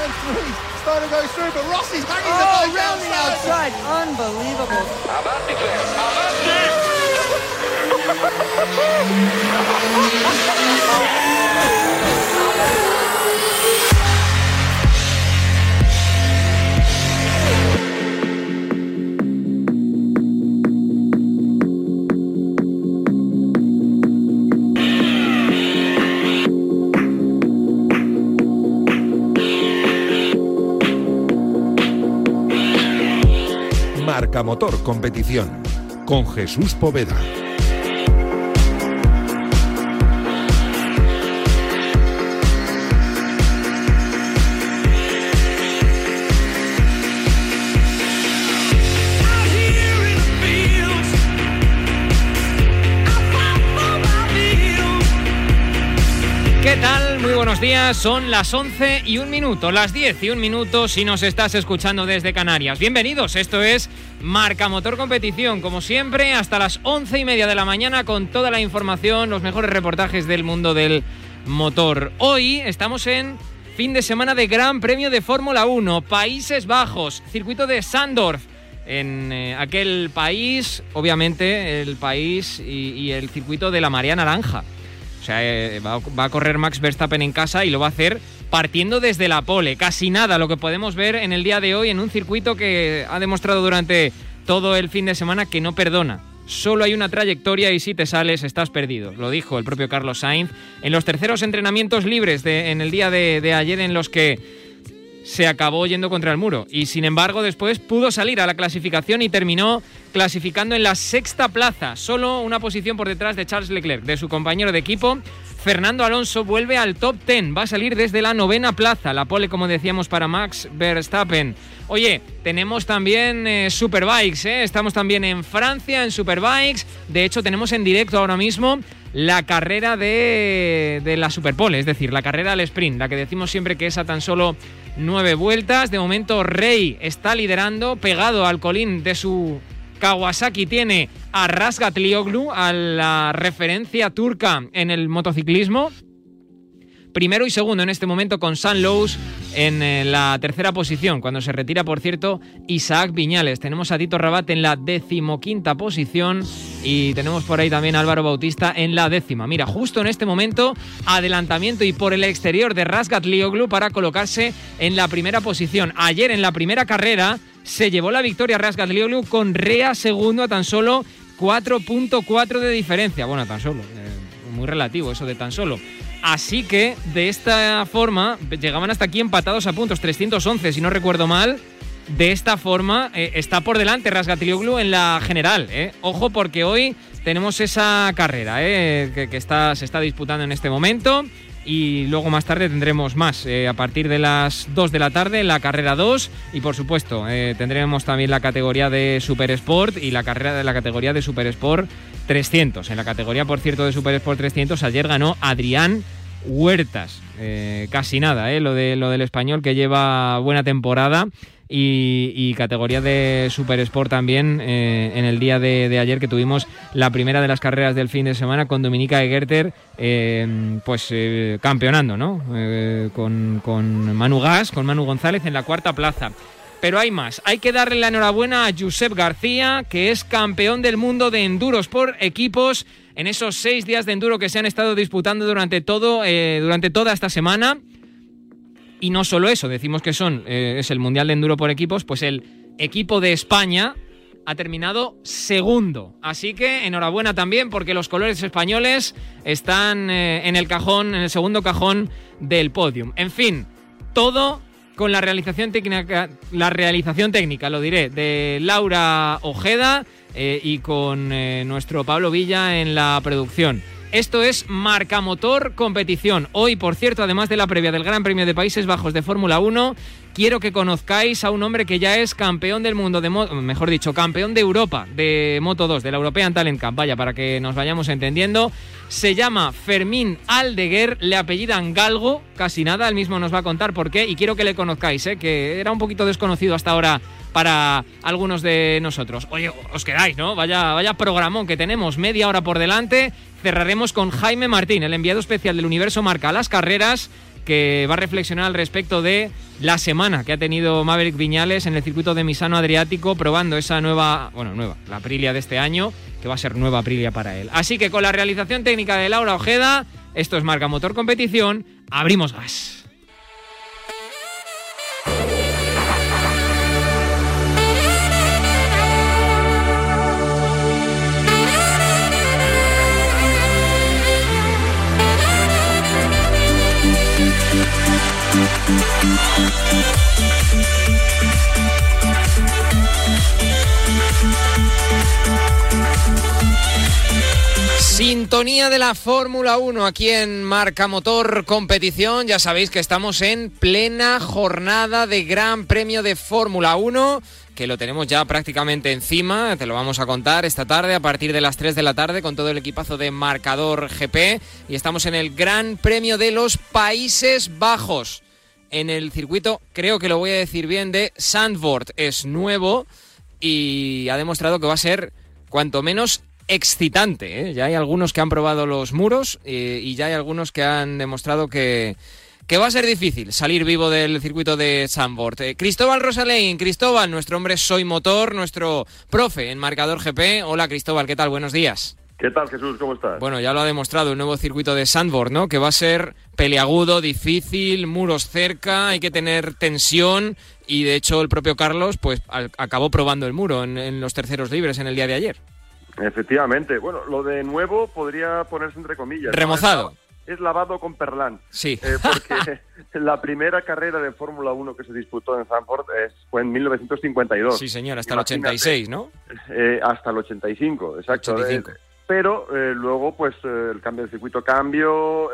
Starting to go through, but Rossi's hanging Oh, the bike round the outside. Unbelievable. Marca Motor Competición con Jesús Poveda. Buenos días. Son las 11 y un minuto, las 10 y un minuto si nos estás escuchando desde Canarias. Bienvenidos, esto es Marca Motor Competición, como siempre, hasta las 11 y media de la mañana con toda la información, los mejores reportajes del mundo del motor. Hoy estamos en fin de semana de Gran Premio de Fórmula 1, Países Bajos, circuito de Sandorf. En eh, aquel país, obviamente, el país y, y el circuito de la Marea Naranja. O sea, eh, va, a correr Max Verstappen en casa y lo va a hacer partiendo desde la pole. Casi nada lo que podemos ver en el día de hoy en un circuito que ha demostrado durante todo el fin de semana que no perdona. Solo hay una trayectoria y si te sales estás perdido. Lo dijo el propio Carlos Sainz en los terceros entrenamientos libres en el día de ayer en los que se acabó yendo contra el muro y sin embargo después pudo salir a la clasificación y terminó clasificando en la sexta plaza, solo una posición por detrás de Charles Leclerc, de su compañero de equipo. Fernando Alonso vuelve al top 10, va a salir desde la novena plaza, la pole como decíamos para Max Verstappen. Oye, tenemos también eh, Superbikes, ¿eh? estamos también en Francia en Superbikes, de hecho tenemos en directo ahora mismo la carrera de, de la Superpole, es decir, la carrera al sprint, la que decimos siempre que es a tan solo nueve vueltas. De momento Rey está liderando, pegado al colín de su Kawasaki tiene a Rasgat Lioglu, a la referencia turca en el motociclismo. Primero y segundo en este momento con San Lowe's en eh, la tercera posición. Cuando se retira, por cierto, Isaac Viñales. Tenemos a Tito Rabat en la decimoquinta posición y tenemos por ahí también a Álvaro Bautista en la décima. Mira, justo en este momento, adelantamiento y por el exterior de Rasgat Lioglu para colocarse en la primera posición. Ayer en la primera carrera se llevó la victoria Rasgat Lioglu con Rea segundo a tan solo 4.4 de diferencia. Bueno, tan solo. Eh, muy relativo eso de tan solo. Así que de esta forma llegaban hasta aquí empatados a puntos, 311 si no recuerdo mal. De esta forma eh, está por delante Rasgatlioglu en la general. Eh. Ojo porque hoy tenemos esa carrera eh, que, se está disputando en este momento y luego más tarde tendremos más. Eh, a partir de las 2 de la tarde, la carrera 2 y por supuesto eh, tendremos también la categoría de Super Sport y la carrera de la categoría de Super Sport 300. En la categoría, por cierto, de Super Sport 300 ayer ganó Adrián Huertas. Eh, casi nada, lo, de, lo del español que lleva buena temporada. Y, y, categoría de Super Sport también eh, en el día de, ayer que tuvimos la primera de las carreras del fin de semana con Dominica Egerter eh, pues eh, campeonando ¿no? con, con Manu Gas, con Manu González en la cuarta plaza. Pero hay más, hay que darle la enhorabuena a Josep García, que es campeón del mundo de enduros por equipos en esos seis días de enduro que se han estado disputando durante, todo, durante toda esta semana. Y no solo eso, decimos que son eh, es el Mundial de Enduro por equipos, pues el equipo de España ha terminado segundo. Así que enhorabuena también porque los colores españoles están eh, en el cajón, en el segundo cajón del podium. En fin, todo con la realización técnica, la realización técnica, lo diré, de Laura Ojeda eh, y con nuestro Pablo Villa en la producción. Esto es Marca Motor Competición. Hoy, por cierto, además de la previa del Gran Premio de Países Bajos de Fórmula 1, quiero que conozcáis a un hombre que ya es campeón del mundo de mejor dicho, campeón de Europa de Moto 2, de la European Talent Cup. Vaya, para que nos vayamos entendiendo. Se llama Fermín Aldeguer, le apellidan Galgo, casi nada, él mismo nos va a contar por qué y quiero que le conozcáis, ¿eh? que era un poquito desconocido hasta ahora para algunos de nosotros. Oye, os quedáis, ¿no? Vaya, vaya programón que tenemos, media hora por delante. Cerraremos con Jaime Martín, el enviado especial del Universo Marca las carreras, que va a reflexionar al respecto de la semana que ha tenido Maverick Viñales en el circuito de Misano Adriático probando esa nueva, bueno, nueva, la Aprilia de este año, que va a ser nueva Aprilia para él. Así que con la realización técnica de Laura Ojeda, esto es Marca Motor Competición, abrimos gas. Sintonía de la Fórmula 1 aquí en Marca Motor Competición. Ya sabéis que estamos en plena jornada de Gran Premio de Fórmula 1 que lo tenemos ya prácticamente encima, te lo vamos a contar esta tarde a partir de las 3 de la tarde con todo el equipazo de marcador GP y estamos en el Gran Premio de los Países Bajos. En el circuito, creo que lo voy a decir bien, de Sandvoort. Es nuevo y ha demostrado que va a ser cuanto menos excitante. ¿eh? Ya hay algunos que han probado los muros eh, y ya hay algunos que han demostrado que, que va a ser difícil salir vivo del circuito de Sandboard. Eh, Cristóbal Rosalein, Cristóbal, nuestro hombre Soy Motor, nuestro profe en marcador GP. Hola Cristóbal, ¿qué tal? Buenos días. ¿Qué tal Jesús? ¿Cómo estás? Bueno, ya lo ha demostrado el nuevo circuito de Sandboard, ¿no? Que va a ser peleagudo, difícil, muros cerca, hay que tener tensión y de hecho el propio Carlos pues acabó probando el muro en los terceros libres en el día de ayer. Efectivamente. Bueno, lo de nuevo podría ponerse entre comillas. Remozado. Es lavado con perlán. Sí. Eh, porque la primera carrera de Fórmula 1 que se disputó en Zandvoort fue en 1952. Sí, señor, hasta el 86, ¿no? Eh, hasta el 85, exacto. 85. pero eh, luego, pues, el cambio del circuito cambió,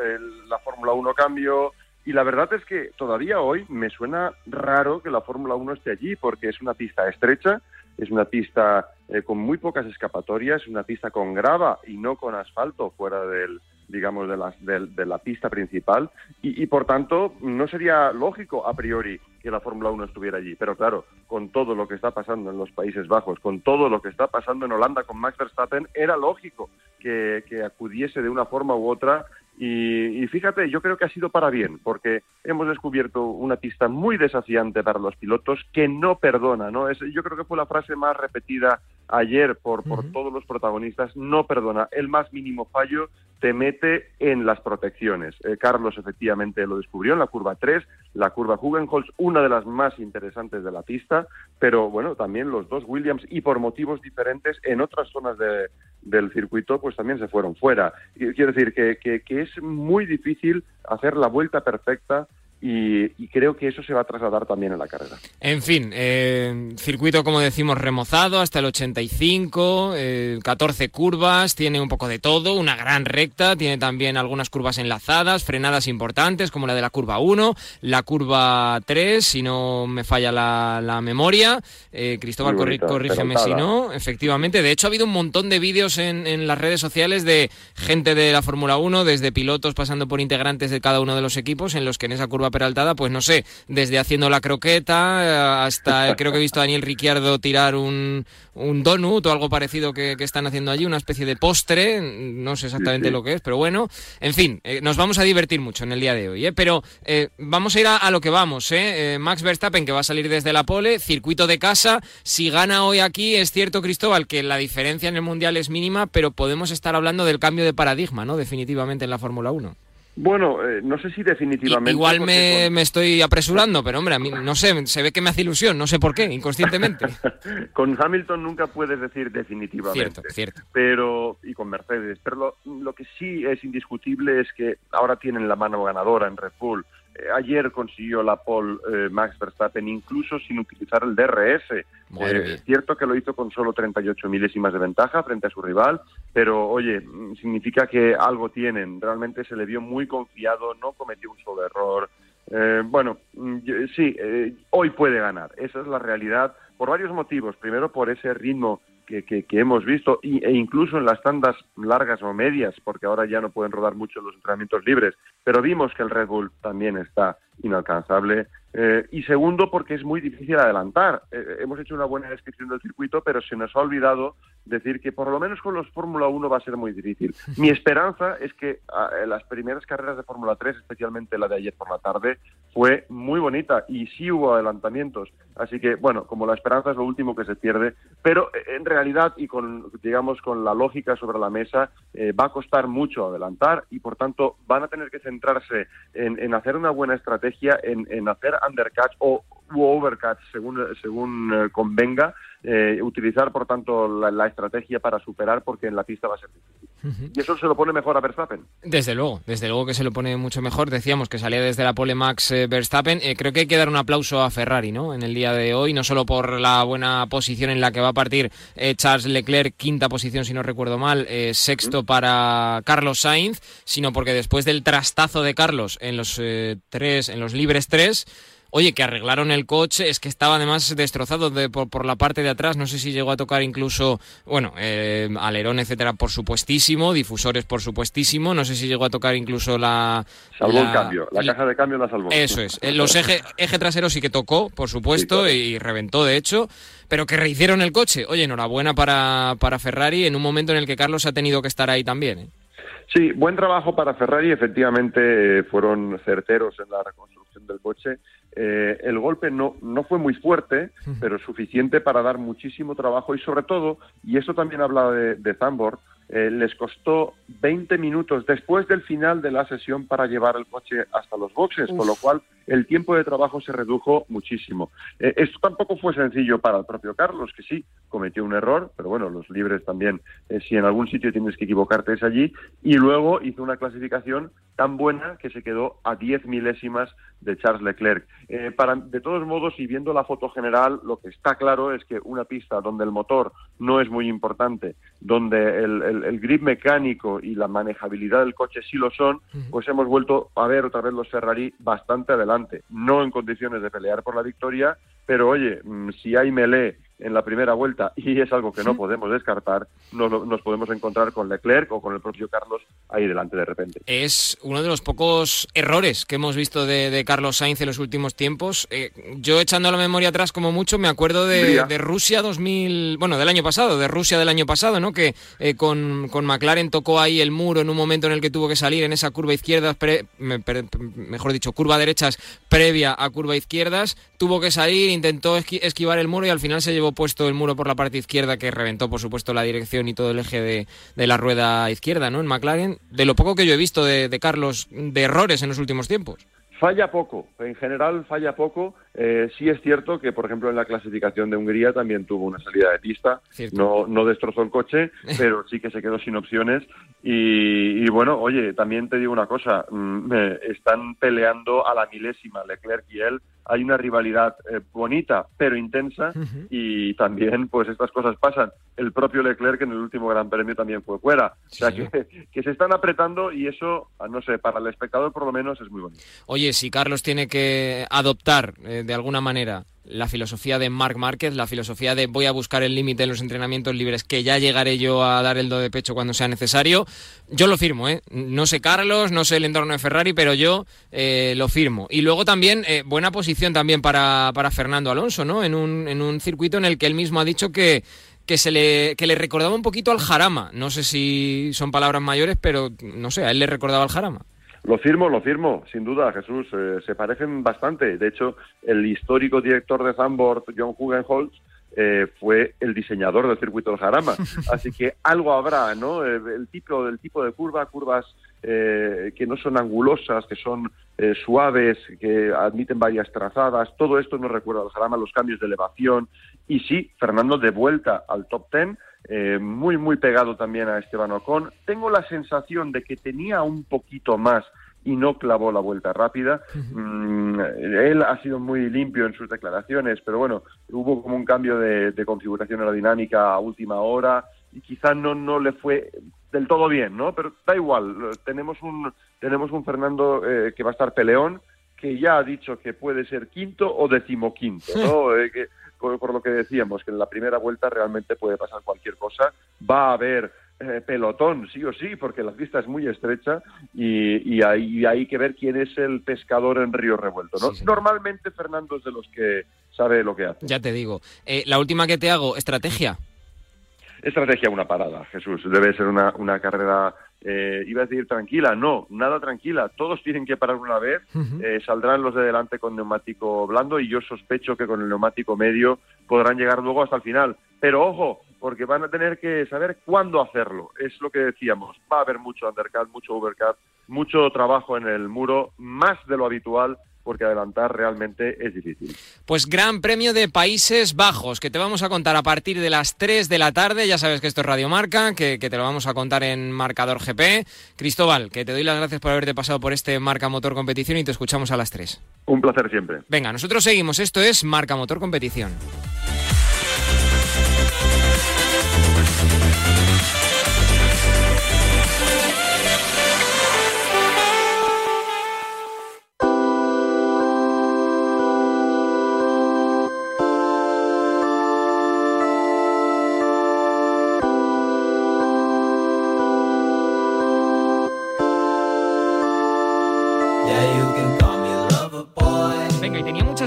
la Fórmula 1 cambió, y la verdad es que todavía hoy me suena raro que la Fórmula 1 esté allí, porque es una pista estrecha, es una pista eh, con muy pocas escapatorias, una pista con grava y no con asfalto fuera del digamos de la, de, la pista principal. Y, por tanto no sería lógico a priori que la Fórmula 1 estuviera allí, pero claro, con todo lo que está pasando en los Países Bajos, con todo lo que está pasando en Holanda con Max Verstappen, era lógico que, que acudiese de una forma u otra y, fíjate, yo creo que ha sido para bien, porque hemos descubierto una pista muy desafiante para los pilotos que no perdona, ¿no? Es, yo creo que fue la frase más repetida ayer por, por todos los protagonistas, no perdona. El más mínimo fallo te mete en las protecciones. Eh, Carlos efectivamente lo descubrió en la curva 3, la curva Hugenholz, una de las más interesantes de la pista, pero bueno, también los dos Williams y por motivos diferentes en otras zonas de, del circuito pues también se fueron fuera. Quiero decir que es muy difícil hacer la vuelta perfecta y, creo que eso se va a trasladar también en la carrera. En fin, eh, circuito como decimos remozado hasta el 85, 14 eh, curvas, tiene un poco de todo, una gran recta, tiene también algunas curvas enlazadas, frenadas importantes como la de la curva 1, la curva 3, si no me falla la, memoria, eh, Cristóbal, corrígeme si no, efectivamente, de hecho ha habido un montón de vídeos en, en las redes sociales de gente de la Fórmula 1, desde pilotos pasando por integrantes de cada uno de los equipos, en los que en esa curva peraltada, pues no sé, desde haciendo la croqueta eh, hasta creo que he visto a Daniel Ricciardo tirar un, un donut o algo parecido que, están haciendo allí, una especie de postre, no sé exactamente lo que es, pero bueno, en fin, eh, nos vamos a divertir mucho en el día de hoy, ¿eh? pero eh, vamos a ir a, lo que vamos, ¿eh? Max Verstappen que va a salir desde la pole, circuito de casa, si gana hoy aquí, es cierto Cristóbal que la diferencia en el Mundial es mínima, pero podemos estar hablando del cambio de paradigma, ¿no? Definitivamente en la Fórmula 1. Bueno, eh, no sé si definitivamente. Igual me, me, estoy apresurando, pero hombre, a mí no sé, se ve que me hace ilusión, no sé por qué, inconscientemente. con Hamilton nunca puedes decir definitivamente. Cierto, cierto. Pero, y con Mercedes. Pero lo, que sí es indiscutible es que ahora tienen la mano ganadora en Red Bull. Eh, ayer consiguió la pole eh, Max Verstappen, incluso sin utilizar el DRS. es cierto que lo hizo con solo 38 milésimas de ventaja frente a su rival, pero oye, significa que algo tienen. Realmente se le vio muy confiado, no cometió un solo error. Eh, bueno, sí, eh, hoy puede ganar. Esa es la realidad por varios motivos. Primero, por ese ritmo que, que, hemos visto e incluso en las tandas largas o medias, porque ahora ya no pueden rodar mucho los entrenamientos libres. Pero vimos que el Red Bull también está inalcanzable. Eh, y segundo, porque es muy difícil adelantar. Eh, hemos hecho una buena descripción del circuito, pero se nos ha olvidado decir que por lo menos con los Fórmula 1 va a ser muy difícil. Mi esperanza es que ah, las primeras carreras de Fórmula 3, especialmente la de ayer por la tarde, fue muy bonita y sí hubo adelantamientos. Así que, bueno, como la esperanza es lo último que se pierde, pero eh, en realidad y con, digamos, con la lógica sobre la mesa, eh, va a costar mucho adelantar y, por tanto, van a tener que centrarse en, hacer una buena estrategia, en, hacer undercuts o overcuts según, según eh, convenga, eh, utilizar, por tanto, la, estrategia para superar, porque en la pista va a ser difícil. Y eso se lo pone mejor a Verstappen. Desde luego, desde luego que se lo pone mucho mejor. Decíamos que salía desde la pole Max eh, Verstappen. Eh, creo que hay que dar un aplauso a Ferrari, ¿no? En el día de hoy, no solo por la buena posición en la que va a partir Charles Leclerc, quinta posición, si no recuerdo mal, sexto para Carlos Sainz, sino porque después del trastazo de Carlos en los tres, en los libres tres Oye, que arreglaron el coche, es que estaba además destrozado por, la parte de atrás, no sé si llegó a tocar incluso, bueno, eh, alerón, etcétera, por supuestísimo, difusores, por supuestísimo, no sé si llegó a tocar incluso la... Salvó el cambio, la caja de cambio la salvó. Eso es, eh, los eje, eje trasero sí que tocó, por supuesto, y reventó, de hecho, pero que rehicieron el coche. Oye, enhorabuena para, para Ferrari en un momento en el que Carlos ha tenido que estar ahí también. ¿eh? Sí, buen trabajo para Ferrari, efectivamente fueron certeros en la reconstrucción del coche eh, el golpe no, no fue muy fuerte, pero suficiente para dar muchísimo trabajo y sobre todo, y eso también habla de, de Zambor, eh, les costó 20 minutos después del final de la sesión para llevar el coche hasta los boxes, con lo cual el tiempo de trabajo se redujo muchísimo. Eh, esto tampoco fue sencillo para el propio Carlos, que sí, cometió un error, pero bueno, los libres también, eh, si en algún sitio tienes que equivocarte es allí, y luego hizo una clasificación tan buena que se quedó a 10 milésimas de Charles Leclerc. Para, de todos modos, y viendo la foto general, lo que está claro es que una pista donde el motor no es muy importante, donde el el, grip mecánico y la manejabilidad del coche sí lo son, pues hemos vuelto a ver otra vez los Ferrari bastante adelante, no en condiciones de pelear por la victoria, pero oye, mm, si hay melee en la primera vuelta y es algo que no podemos descartar, nos, nos, podemos encontrar con Leclerc o con el propio Carlos ahí delante de repente. Es uno de los pocos errores que hemos visto de, Carlos Sainz en los últimos tiempos. Eh, yo echando la memoria atrás como mucho me acuerdo de, Rusia 2000, bueno, del año pasado, de Rusia del año pasado, ¿no? Que eh, con, con, McLaren tocó ahí el muro en un momento en el que tuvo que salir en esa curva izquierda, mejor dicho, curva derechas previa a curva izquierdas, tuvo que salir, intentó esquivar el muro y al final se llevó puesto el muro por la parte izquierda que reventó, por supuesto, la dirección y todo el eje de, la rueda izquierda, ¿no? En McLaren, de lo poco que yo he visto de, de Carlos, de errores en los últimos tiempos. Falla poco, en general falla poco. Eh, sí es cierto que, por ejemplo, en la clasificación de Hungría también tuvo una salida de pista. No, no destrozó el coche, pero sí que se quedó sin opciones. Y, bueno, oye, también te digo una cosa, mm, están peleando a la milésima Leclerc y él hay una rivalidad eh, bonita pero intensa y también pues estas cosas pasan. El propio Leclerc en el último Gran Premio también fue fuera. O sea que, que, se están apretando y eso, no sé, para el espectador por lo menos es muy bonito. Oye, si Carlos tiene que adoptar eh, de alguna manera la filosofía de Mark Márquez, la filosofía de voy a buscar el límite en los entrenamientos libres, que ya llegaré yo a dar el do de pecho cuando sea necesario. Yo lo firmo, ¿eh? No sé Carlos, no sé el entorno de Ferrari, pero yo eh, lo firmo. Y luego también, eh, buena posición también para, para Fernando Alonso, ¿no? En un, en un circuito en el que él mismo ha dicho que, que se le, que le recordaba un poquito al Jarama. No sé si son palabras mayores, pero no sé, a él le recordaba al Jarama. Lo firmo, lo firmo, sin duda, Jesús. Eh, se parecen bastante. De hecho, el histórico director de Zandvoort, John Hugenholz, eh, fue el diseñador del circuito del Jarama. Así que algo habrá, ¿no? Eh, el, tipo, del tipo de curva, curvas que no son angulosas, que son suaves, que admiten varias trazadas. Todo esto nos recuerda al Jarama, los cambios de elevación. Y sí, Fernando de vuelta al top ten eh, muy, muy pegado también a Esteban Ocon. Tengo la sensación de que tenía un poquito más y no clavó la vuelta rápida. Mm, él ha sido muy limpio en sus declaraciones, pero bueno, hubo como un cambio de, configuración aerodinámica a última hora y quizá no, no le fue del todo bien, ¿no? Pero da igual, tenemos un, tenemos un Fernando eh, que va a estar peleón, que ya ha dicho que puede ser quinto o decimoquinto, ¿no? Eh, que, por, lo que decíamos, que en la primera vuelta realmente puede pasar cualquier cosa. Va a haber eh, pelotón, sí o sí, porque la pista es muy estrecha y, hay, que ver quién es el pescador en río revuelto. ¿no? Normalmente Fernando es de los que sabe lo que hace. Ya te digo. Eh, la última que te hago, estrategia. Estrategia una parada, Jesús. Debe ser una, una carrera eh, iba a decir tranquila, no, nada tranquila, todos tienen que parar una vez, eh, saldrán los de delante con neumático blando y yo sospecho que con el neumático medio podrán llegar luego hasta el final. Pero ojo, porque van a tener que saber cuándo hacerlo, es lo que decíamos, va a haber mucho undercut, mucho overcut, mucho trabajo en el muro, más de lo habitual porque adelantar realmente es difícil. Pues Gran Premio de Países Bajos, que te vamos a contar a partir de las 3 de la tarde. Ya sabes que esto es Radio Marca, que, que, te lo vamos a contar en Marcador GP. Cristóbal, que te doy las gracias por haberte pasado por este Marca Motor Competición y te escuchamos a las 3. Un placer siempre. Venga, nosotros seguimos. Esto es Marca Motor Competición.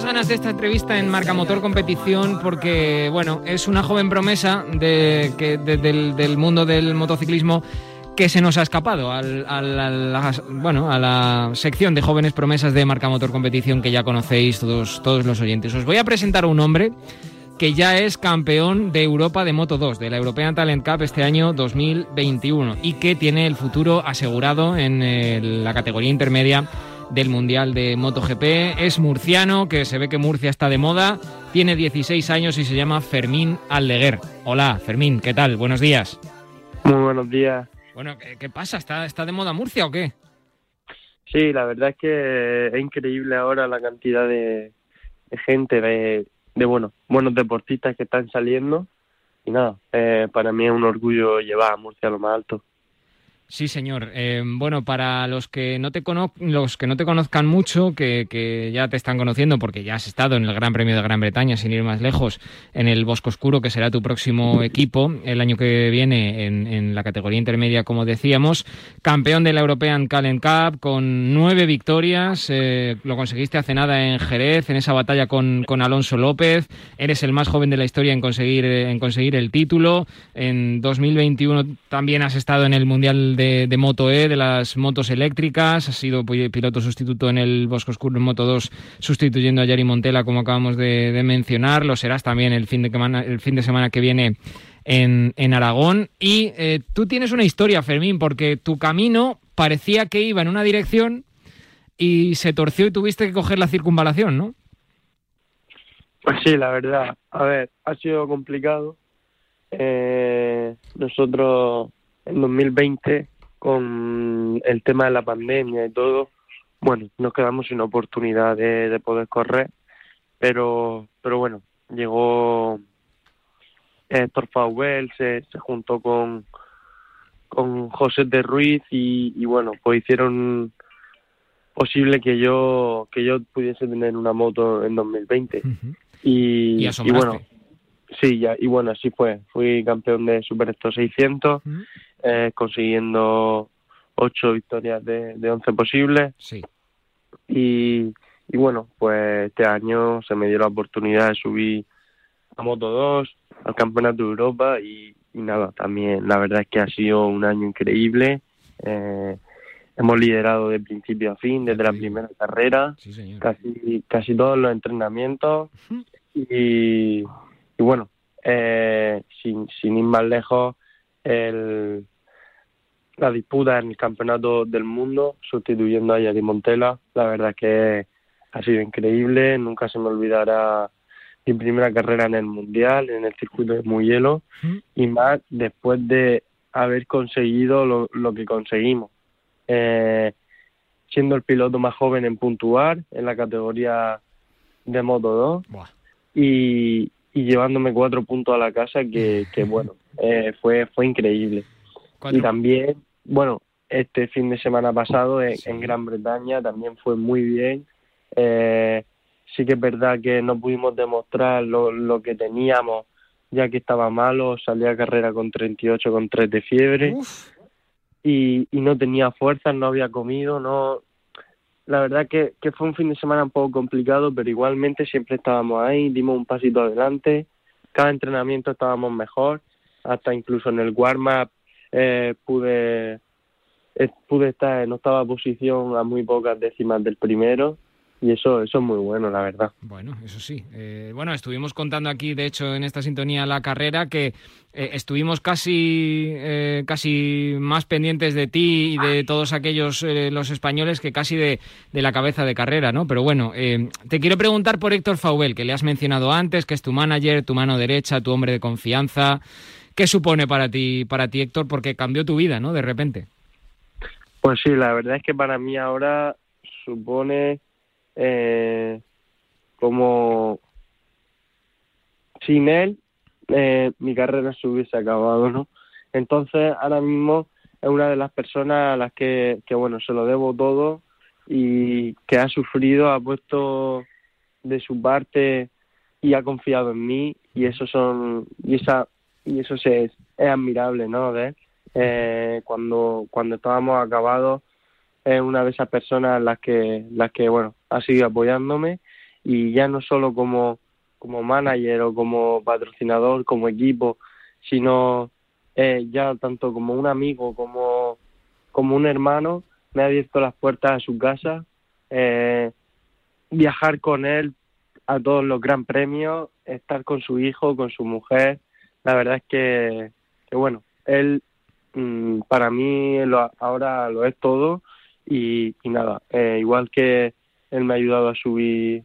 De esta entrevista en Marca Motor Competición porque, bueno, es una joven promesa del, mundo del motociclismo que se nos ha escapado a la, bueno, a la sección de jóvenes promesas de Marca Motor Competición que ya conocéis todos, todos los oyentes. Os voy a presentar un hombre que ya es campeón de Europa de Moto 2, de la European Talent Cup este año 2021 y que tiene el futuro asegurado en la categoría intermedia del Mundial de MotoGP. Es murciano, que se ve que Murcia está de moda. Tiene 16 años y se llama Fermín Aldeguer. Hola, Fermín, ¿qué tal? Buenos días. Muy buenos días. Bueno, ¿qué, pasa? ¿Está, ¿Está de moda Murcia o qué? Sí, la verdad es que es increíble ahora la cantidad de, gente, de, de bueno, buenos deportistas que están saliendo. Y nada, eh, para mí es un orgullo llevar a Murcia a lo más alto. Sí, señor. Eh, bueno, para los que no te los que no te conozcan mucho, que, ya te están conociendo porque ya has estado en el Gran Premio de Gran Bretaña, sin ir más lejos, en el Bosco Oscuro, que será tu próximo equipo el año que viene en, la categoría intermedia, como decíamos, campeón de la European Calent Cup con nueve victorias, eh, lo conseguiste hace nada en Jerez, en esa batalla con, Alonso López, eres el más joven de la historia en conseguir en conseguir el título. En 2021 también has estado en el Mundial de, Moto E, de las motos eléctricas, ha sido piloto sustituto en el Bosco Oscuro en Moto 2, sustituyendo a Yari Montela, como acabamos de, mencionar, lo serás también el fin de, semana, el fin de semana que viene en, en Aragón. Y eh, tú tienes una historia, Fermín, porque tu camino parecía que iba en una dirección y se torció y tuviste que coger la circunvalación, ¿no? Pues sí, la verdad. A ver, ha sido complicado. Eh, nosotros en 2020 con el tema de la pandemia y todo, bueno, nos quedamos sin oportunidad de, poder correr, pero, pero bueno, llegó Héctor Fauvel, se, se juntó con, con José de Ruiz y, bueno, pues hicieron posible que yo que yo pudiese tener una moto en 2020 y, y, bueno sí ya y bueno así fue. Fui campeón de Super Esto 600 eh, consiguiendo ocho victorias de, de 11 posibles. Sí. Y, y bueno, pues este año se me dio la oportunidad de subir a Moto 2, al Campeonato de Europa y, nada, también la verdad es que ha sido un año increíble. Eh, hemos liderado de principio a fin, desde la primera carrera, casi casi todos los entrenamientos y, y bueno, eh, sin, sin ir más lejos, el, la disputa en el campeonato del mundo, sustituyendo a Yari Montela. La verdad que ha sido increíble, nunca se me olvidará mi primera carrera en el Mundial, en el circuito de Muyelo, y más después de haber conseguido lo, lo que conseguimos. Eh, siendo el piloto más joven en puntuar en la categoría de Moto 2 y, y llevándome cuatro puntos a la casa que, que bueno, eh, fue, fue increíble. Y también, bueno, este fin de semana pasado en, Gran Bretaña también fue muy bien. Eh, sí que es verdad que no pudimos demostrar lo, lo que teníamos ya que estaba malo, salí a carrera con 38 con 3 de fiebre y, y no tenía fuerzas, no había comido, no la verdad que, que fue un fin de semana un poco complicado, pero igualmente siempre estábamos ahí, dimos un pasito adelante, cada entrenamiento estábamos mejor, hasta incluso en el warm-up eh, pude, eh, pude estar en octava posición a muy pocas décimas del primero y eso, eso es muy bueno, la verdad. Bueno, eso sí. Eh, bueno, estuvimos contando aquí, de hecho, en esta sintonía la carrera, que eh, estuvimos casi, eh, casi más pendientes de ti y de todos aquellos, los españoles, que casi de, de, la cabeza de carrera, ¿no? Pero bueno, te quiero preguntar por Héctor Faubel, que le has mencionado antes, que es tu manager, tu mano derecha, tu hombre de confianza. ¿Qué supone para ti, para ti, Héctor? Porque cambió tu vida, ¿no? De repente. Pues sí, la verdad es que para mí ahora supone eh, como sin él eh, mi carrera se hubiese acabado, ¿no? Entonces ahora mismo es una de las personas a las que, que bueno, se lo debo todo y que ha sufrido, ha puesto de su parte y ha confiado en mí y eso son y esa y eso es, es admirable, ¿no? De, eh, cuando cuando estábamos acabados es una de esas personas las que, las que bueno, ha seguido apoyándome y ya no solo como, como manager o como patrocinador, como equipo, sino eh, ya tanto como un amigo, como, como un hermano, me ha abierto las puertas a su casa, eh, viajar con él a todos los gran premios, estar con su hijo, con su mujer, la verdad es que, bueno, él mm, para mí lo, ahora lo es todo y, nada, eh, igual que él me ha ayudado a subir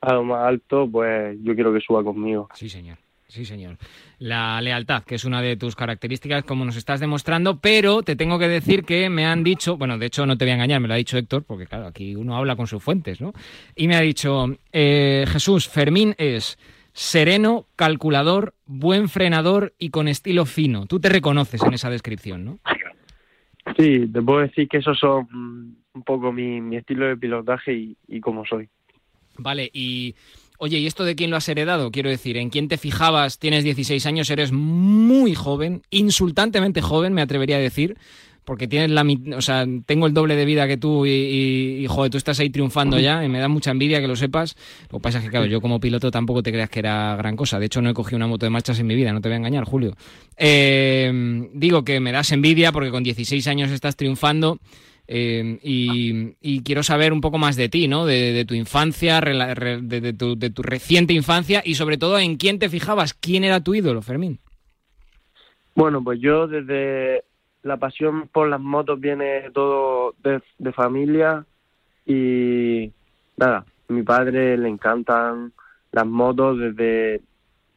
a lo más alto, pues yo quiero que suba conmigo. Sí, señor. Sí, señor. La lealtad, que es una de tus características, como nos estás demostrando, pero te tengo que decir que me han dicho, bueno, de hecho no te voy a engañar, me lo ha dicho Héctor, porque claro, aquí uno habla con sus fuentes, ¿no? Y me ha dicho, eh, Jesús, Fermín es sereno, calculador, buen frenador y con estilo fino. Tú te reconoces en esa descripción, ¿no? Sí, te puedo decir que esos son un poco mi, estilo de pilotaje y, y cómo soy. Vale, y oye, ¿y esto de quién lo has heredado? Quiero decir, ¿en quién te fijabas? Tienes 16 años, eres muy joven, insultantemente joven, me atrevería a decir porque tienes la o sea, tengo el doble de vida que tú y, joder, tú estás ahí triunfando ya y me da mucha envidia que lo sepas. Lo que pasa es que, claro, yo como piloto tampoco te creas que era gran cosa. De hecho, no he cogido una moto de marchas en mi vida, no te voy a engañar, Julio. Eh, digo que me das envidia porque con 16 años estás triunfando. Eh, y, quiero saber un poco más de ti, ¿no? De, tu infancia, de, tu, de tu reciente infancia y sobre todo en quién te fijabas, quién era tu ídolo, Fermín. Bueno, pues yo desde la pasión por las motos viene todo de, familia y nada, a mi padre le encantan las motos desde,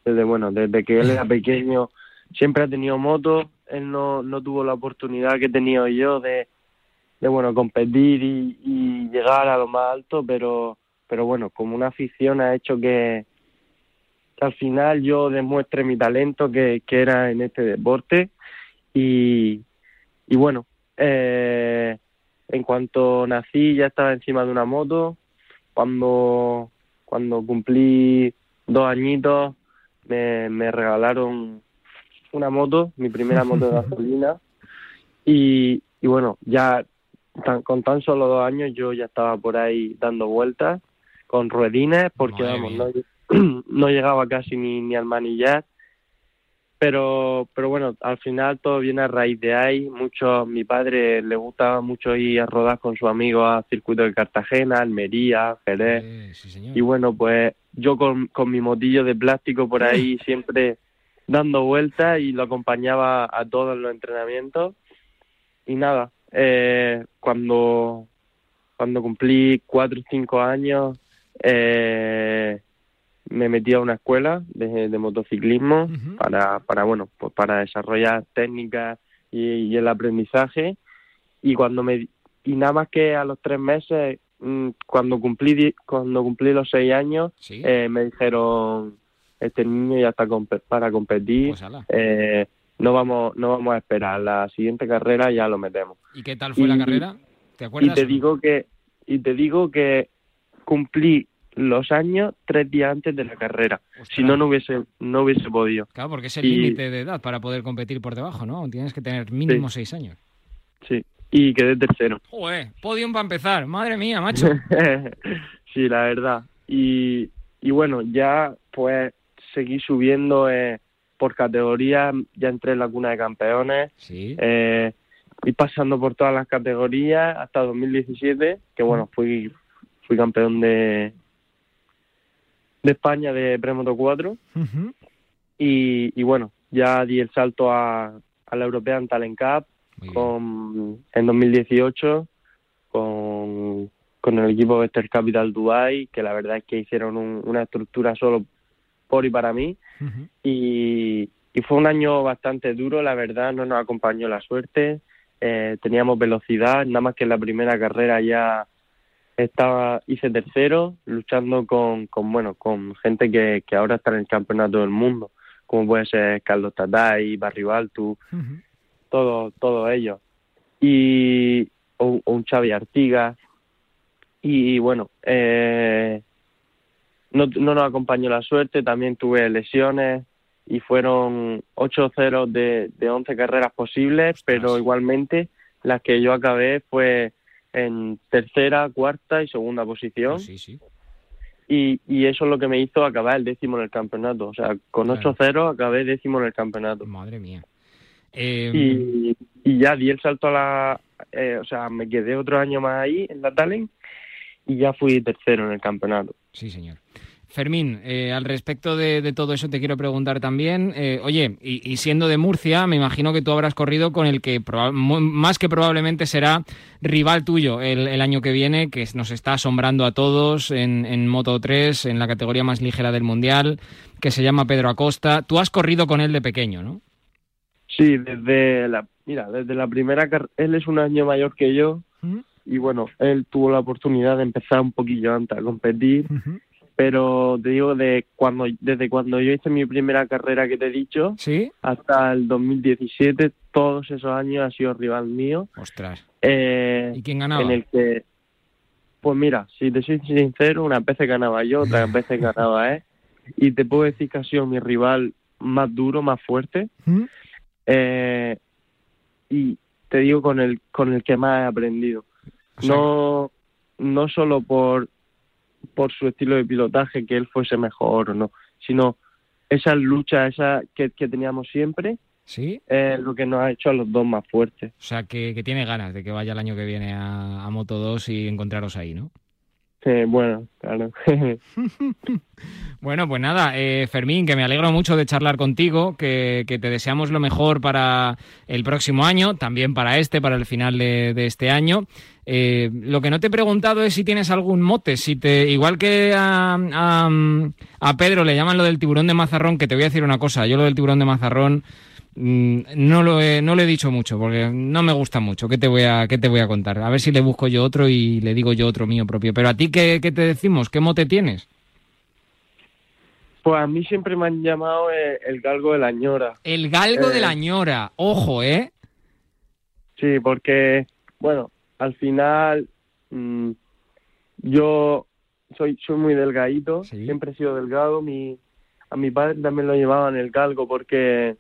desde bueno, desde que él era pequeño. Siempre ha tenido motos, él no, no tuvo la oportunidad que he tenido yo de, de bueno, competir y, y llegar a lo más alto, pero, pero bueno, como una afición ha hecho que, al final yo demuestre mi talento que, que era en este deporte y, y bueno, eh, en cuanto nací ya estaba encima de una moto. Cuando, cuando cumplí dos añitos me, me regalaron una moto, mi primera moto de gasolina. Y, y bueno, ya con tan solo dos años yo ya estaba por ahí dando vueltas con ruedines porque vamos, no, no, llegaba casi ni, ni al manillar pero pero bueno al final todo viene a raíz de ahí. Mucho mi padre le gustaba mucho ir a rodar con su amigo a circuito de Cartagena Almería Jerez. Y bueno pues yo con, con mi motillo de plástico por ahí siempre dando vueltas y lo acompañaba a todos los entrenamientos. Y nada eh, cuando cuando cumplí cuatro o cinco años eh, me metí a una escuela de, motociclismo para, para, bueno, pues para desarrollar técnicas y, el aprendizaje. Y cuando me, y nada más que a los tres meses, mm, cuando cumplí, cuando cumplí los seis años, eh, me dijeron, este niño ya está para competir, pues eh, no vamos, no vamos a esperar, la siguiente carrera ya lo metemos. ¿Y qué tal fue la carrera? ¿Te acuerdas? Y te digo que, y te digo que cumplí los años tres días antes de la carrera. Si no, no hubiese, no hubiese podido. Claro, porque es el Y- límite de edad para poder competir por debajo, ¿no? Tienes que tener mínimo seis años. Sí, y quedé tercero. Joder, podium para empezar. Madre mía, macho. sí, la verdad. Y, y bueno, ya pues seguí subiendo eh, por categoría, ya entré en la cuna de campeones, Sí. eh, y pasando por todas las categorías hasta 2017, que bueno, fui, fui campeón de, de España de Premoto 4 Ujú. y, y bueno, ya di el salto a, a la European Talent Cup con, en 2018 con, con el equipo Vester Capital Dubai, que la verdad es que hicieron un- una estructura solo por y para mí. Y fue un año bastante duro, la verdad, no nos acompañó la suerte. Eh, teníamos velocidad, nada más que en la primera carrera ya estaba hice tercero, luchando con, con bueno, con gente que, que ahora está en el campeonato del mundo, como puede ser Carlos Tatay, Barry Baltu, Ujú. todos todos ellos y o, o un Xavi Artigas y bueno eh, no, no nos acompañó la suerte también tuve lesiones y fueron 8 ceros de, de 11 carreras posibles pero igualmente las que yo acabé fue en tercera cuarta y segunda posición Pues sí, sí. y, y eso es lo que me hizo acabar el décimo en el campeonato o sea con Claro. 8 ceros acabé décimo en el campeonato Madre mía. Eh, y, y ya di el salto a la... eh, o sea, me quedé otro año más ahí en la Talent y ya fui tercero en el campeonato. Sí, señor. Fermín, eh, al respecto de, de todo eso te quiero preguntar también. eh, oye, y, y siendo de Murcia, me imagino que tú habrás corrido con el que más que probablemente será rival tuyo el, el año que viene, que nos está asombrando a todos en, en Moto 3, en la categoría más ligera del Mundial, que se llama Pedro Acosta. Tú has corrido con él de pequeño, ¿no? Sí, desde la... Mira, desde la primera carrera... Él es un año mayor que yo y bueno, él tuvo la oportunidad de empezar un poquillo antes a competir, pero te digo, de cuando, desde cuando yo hice mi primera carrera que te he dicho ¿Sí? hasta el 2017, todos esos años ha sido rival mío. Ostras. Eh, ¿Y quién ganaba? en el que, pues mira, si te soy sincero, unas veces ganaba yo, otras veces ganaba él, y te puedo decir que ha sido mi rival más duro, más fuerte, ¿Mm? eh, y te digo con el con el que más he aprendido. O sea, No, no solo por por su estilo de pilotaje, que él fuese mejor o no, sino esa lucha esa que, que teníamos siempre, ¿Sí? es lo que nos ha hecho a los dos más fuertes. O sea, que, que tiene ganas de que vaya el año que viene a, a Moto 2 y encontraros ahí, ¿no? Bueno, claro. Bueno, pues nada, eh, Fermín, que me alegro mucho de charlar contigo, que, te deseamos lo mejor para el próximo año, también para este, para el final de, este año. Eh, lo que no te he preguntado es si tienes algún mote, si te, igual que a, Pedro le llaman lo del tiburón de mazarrón, que te voy a decir una cosa, yo lo del tiburón de mazarrón no lo he, no lo he dicho mucho, porque no me gusta mucho. ¿Qué te voy a, qué te voy a contar? A ver si le busco yo otro y le digo yo otro mío propio. Pero a ti, ¿qué, qué te decimos? ¿Qué mote tienes? Pues a mí siempre me han llamado eh, el galgo de la ñora. El galgo Eh. de la ñora. Ojo, ¿eh? Sí, porque, bueno, al final mm, yo soy soy muy delgadito, Sí. siempre he sido delgado. Mi, a mi padre también lo llevaban el galgo porque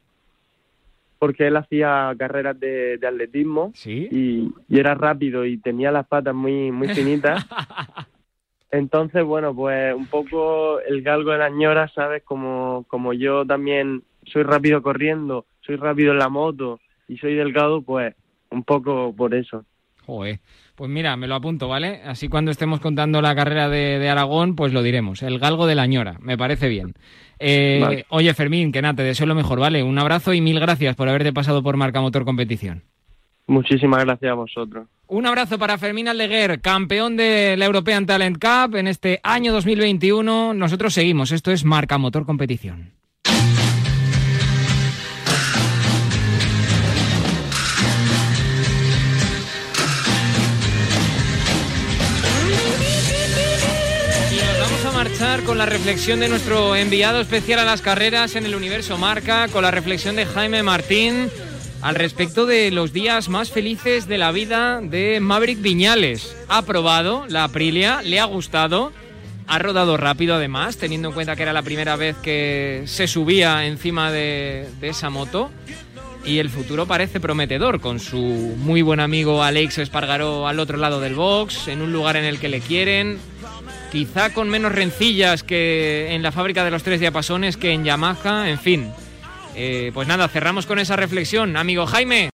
porque él hacía carreras de, de atletismo Sí. y, y era rápido y tenía las patas muy muy finitas. Entonces, bueno, pues un poco el galgo de la ñora, ¿sabes? Como, como yo también soy rápido corriendo, soy rápido en la moto y soy delgado, pues un poco por eso. Joder. Pues mira, me lo apunto, ¿vale? Así cuando estemos contando la carrera de, de Aragón, pues lo diremos. El galgo de la ñora. Me parece bien. Eh, Vale. Oye, Fermín, que nada, te deseo lo mejor, ¿vale? Un abrazo y mil gracias por haberte pasado por Marca Motor Competición. Muchísimas gracias a vosotros. Un abrazo para Fermín Aldeguer, campeón de la European Talent Cup en este año 2021. Nosotros seguimos. Esto es Marca Motor Competición. Con la reflexión de nuestro enviado especial a las carreras en el universo Marca, con la reflexión de Jaime Martín al respecto de los días más felices de la vida de Maverick Viñales. Ha probado la Aprilia, le ha gustado Ha rodado rápido además, teniendo en cuenta que era la primera vez que se subía encima de esa moto. Y el futuro parece prometedor, con su muy buen amigo Alex Espargaró al otro lado del box, en un lugar en el que le quieren, quizá con menos rencillas que en la fábrica de los tres diapasones que en Yamaha, en fin. Eh, pues nada, cerramos con esa reflexión. Amigo Jaime.